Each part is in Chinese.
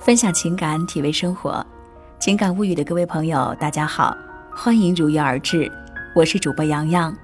分享情感，体味生活，情感物语的各位朋友，大家好，欢迎如约而至，我是主播洋洋。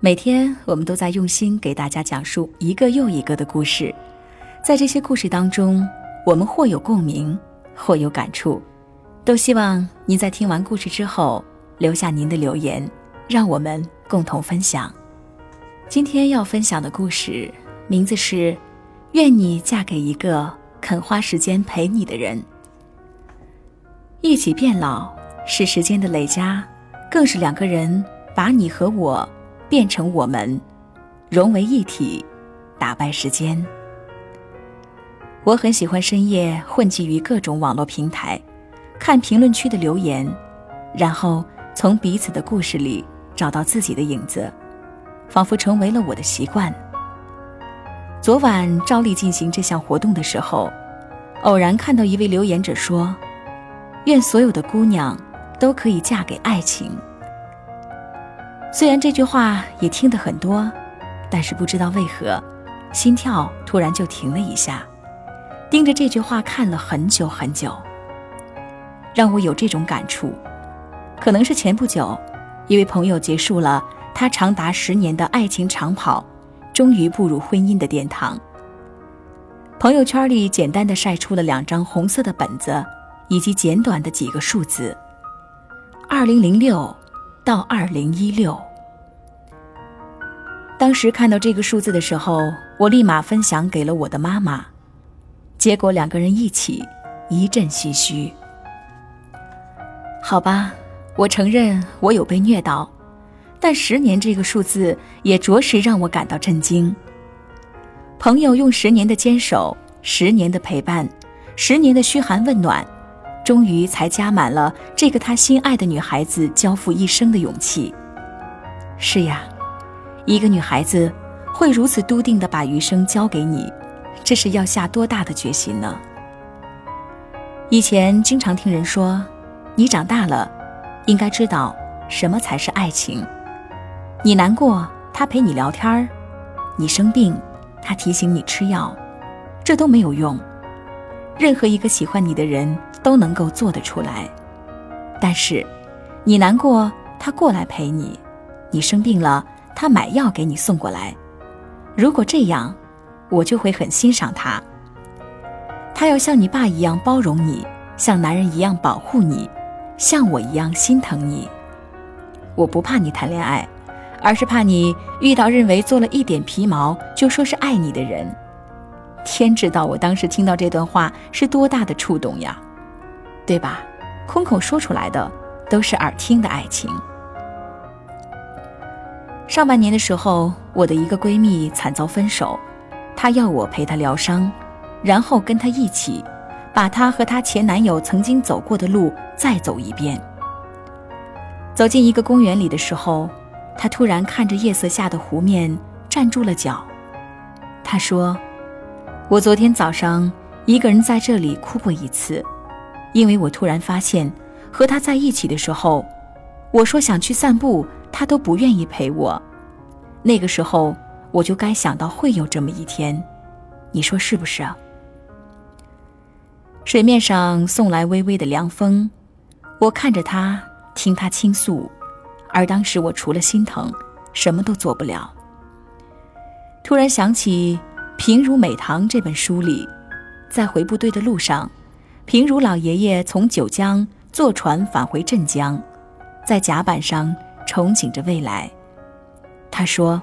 每天我们都在用心给大家讲述一个又一个的故事，在这些故事当中，我们或有共鸣，或有感触，都希望您在听完故事之后留下您的留言，让我们共同分享。今天要分享的故事名字是《愿你嫁给一个》。肯花时间陪你的人，一起变老是时间的累加，更是两个人把你和我变成我们，融为一体，打败时间。我很喜欢深夜混迹于各种网络平台，看评论区的留言，然后从彼此的故事里找到自己的影子，仿佛成为了我的习惯。昨晚照例进行这项活动的时候，偶然看到一位留言者说：“愿所有的姑娘都可以嫁给爱情。”虽然这句话也听得很多，但是不知道为何，心跳突然就停了一下，盯着这句话看了很久很久。让我有这种感触，可能是前不久，一位朋友结束了他长达十年的爱情长跑。终于步入婚姻的殿堂。朋友圈里简单的晒出了两张红色的本子，以及简短的几个数字：二零零六到二零一六。当时看到这个数字的时候，我立马分享给了我的妈妈，结果两个人一起一阵唏嘘。好吧，我承认我有被虐到。但十年这个数字也着实让我感到震惊。朋友用十年的坚守，十年的陪伴，十年的嘘寒问暖，终于才加满了这个他心爱的女孩子交付一生的勇气。是呀，一个女孩子会如此笃定地把余生交给你，这是要下多大的决心呢？以前经常听人说，你长大了，应该知道什么才是爱情。你难过，他陪你聊天儿；你生病，他提醒你吃药，这都没有用。任何一个喜欢你的人都能够做得出来。但是，你难过，他过来陪你；你生病了，他买药给你送过来。如果这样，我就会很欣赏他。他要像你爸一样包容你，像男人一样保护你，像我一样心疼你。我不怕你谈恋爱。而是怕你遇到认为做了一点皮毛就说是爱你的人，天知道我当时听到这段话是多大的触动呀，对吧？空口说出来的都是耳听的爱情。上半年的时候，我的一个闺蜜惨遭分手，她要我陪她疗伤，然后跟她一起，把她和她前男友曾经走过的路再走一遍。走进一个公园里的时候。他突然看着夜色下的湖面，站住了脚。他说：“我昨天早上一个人在这里哭过一次，因为我突然发现，和他在一起的时候，我说想去散步，他都不愿意陪我。那个时候，我就该想到会有这么一天，你说是不是啊？”水面上送来微微的凉风，我看着他，听他倾诉。而当时我除了心疼，什么都做不了。突然想起《平如美棠》这本书里，在回部队的路上，平如老爷爷从九江坐船返回镇江，在甲板上憧憬着未来。他说：“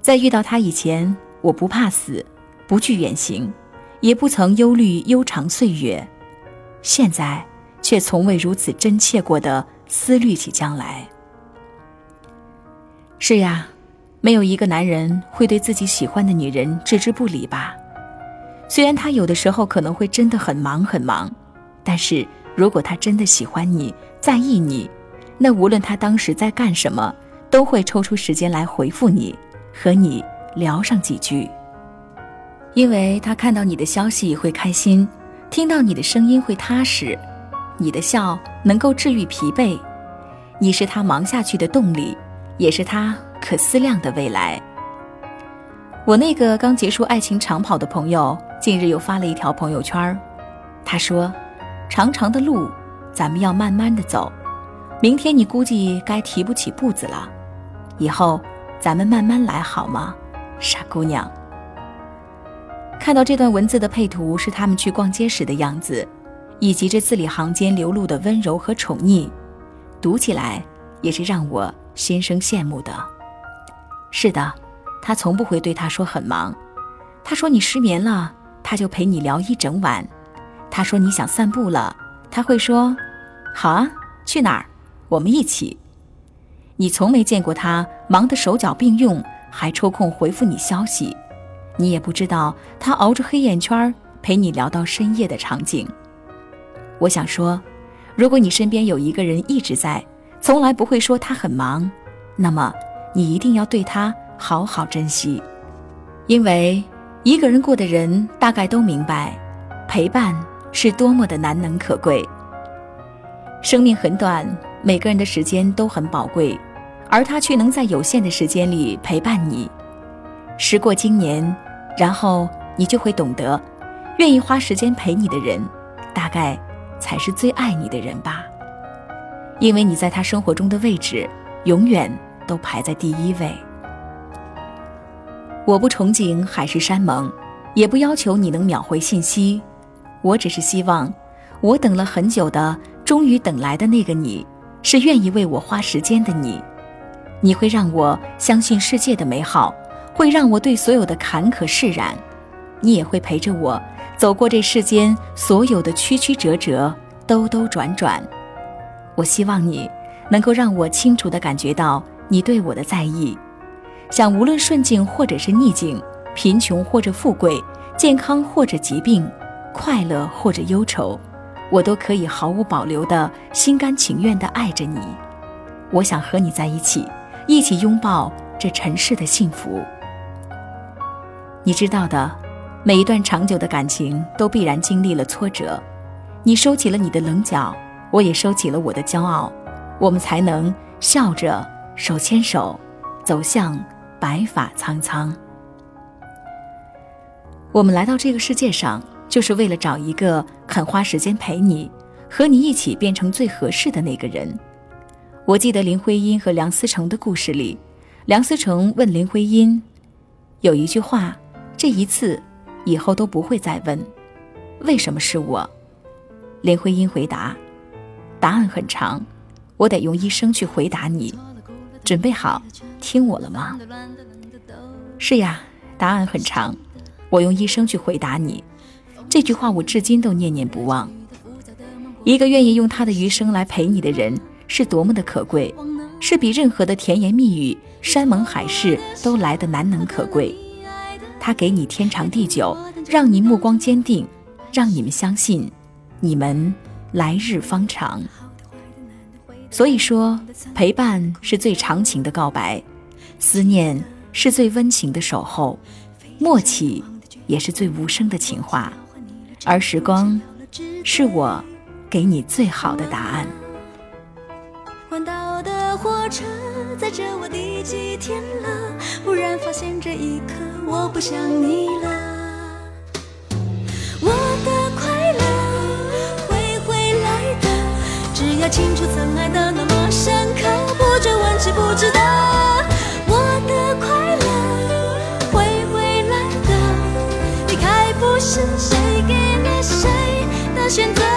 在遇到他以前，我不怕死，不惧远行，也不曾忧虑悠长岁月。现在，却从未如此真切过的思虑起将来。”是呀，没有一个男人会对自己喜欢的女人置之不理吧？虽然他有的时候可能会真的很忙很忙，但是如果他真的喜欢你、在意你，那无论他当时在干什么，都会抽出时间来回复你，和你聊上几句。因为他看到你的消息会开心，听到你的声音会踏实，你的笑能够治愈疲惫，你是他忙下去的动力。也是他可思量的未来。我那个刚结束爱情长跑的朋友，近日又发了一条朋友圈他说：“长长的路，咱们要慢慢的走。明天你估计该提不起步子了，以后咱们慢慢来好吗，傻姑娘？”看到这段文字的配图是他们去逛街时的样子，以及这字里行间流露的温柔和宠溺，读起来也是让我心生羡慕的。是的，他从不会对他说很忙。他说你失眠了，他就陪你聊一整晚。他说你想散步了，他会说：“好啊，去哪儿？我们一起。”你从没见过他忙得手脚并用，还抽空回复你消息。你也不知道他熬着黑眼圈陪你聊到深夜的场景。我想说，如果你身边有一个人一直在，从来不会说他很忙，那么你一定要对他好好珍惜，因为一个人过的人大概都明白，陪伴是多么的难能可贵。生命很短，每个人的时间都很宝贵，而他却能在有限的时间里陪伴你。时过今年。然后你就会懂得，愿意花时间陪你的人，大概才是最爱你的人吧。因为你在他生活中的位置，永远都排在第一位。我不憧憬海誓山盟，也不要求你能秒回信息，我只是希望，我等了很久的，终于等来的那个你，是愿意为我花时间的你。你会让我相信世界的美好。会让我对所有的坎坷释然，你也会陪着我走过这世间所有的曲曲折折、兜兜转转。我希望你能够让我清楚地感觉到你对我的在意，想无论顺境或者是逆境，贫穷或者富贵，健康或者疾病，快乐或者忧愁，我都可以毫无保留的心甘情愿地爱着你。我想和你在一起，一起拥抱这尘世的幸福。你知道的，每一段长久的感情都必然经历了挫折。你收起了你的棱角，我也收起了我的骄傲，我们才能笑着手牵手，走向白发苍苍。我们来到这个世界上，就是为了找一个肯花时间陪你，和你一起变成最合适的那个人。我记得林徽因和梁思成的故事里，梁思成问林徽因，有一句话。这一次，以后都不会再问，为什么是我？林徽因回答：“答案很长，我得用一生去回答你。准备好听我了吗？”是呀，答案很长，我用一生去回答你。这句话我至今都念念不忘。一个愿意用他的余生来陪你的人，是多么的可贵，是比任何的甜言蜜语、山盟海誓都来的难能可贵。他给你天长地久，让你目光坚定，让你们相信，你们来日方长。所以说，陪伴是最长情的告白，思念是最温情的守候，默契也是最无声的情话，而时光，是我给你最好的答案。火车载着我第几天了？忽然发现这一刻我不想你了。清楚曾爱的那么深刻，不追问值不值得。我的快乐会回来的，离开不是谁给你谁的选择。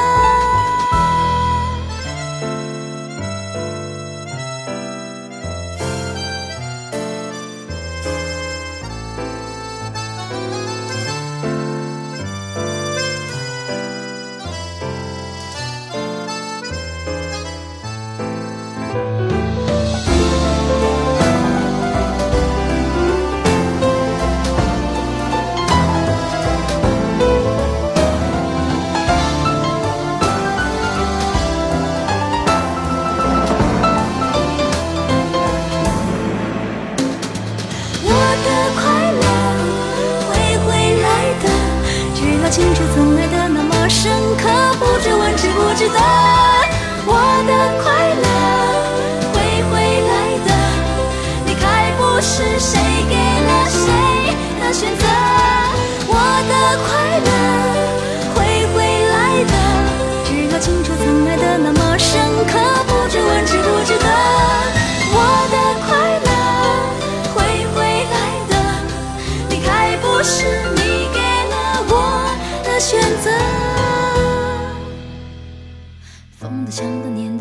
te dar.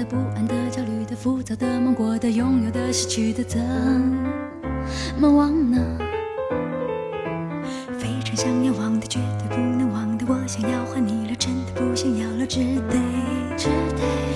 不安的、焦虑的、浮躁的、梦过的、拥有的、失去的，怎么忘呢？非常想要忘的，绝对不能忘的，我想要还你了，真的不想要了，只得，只得。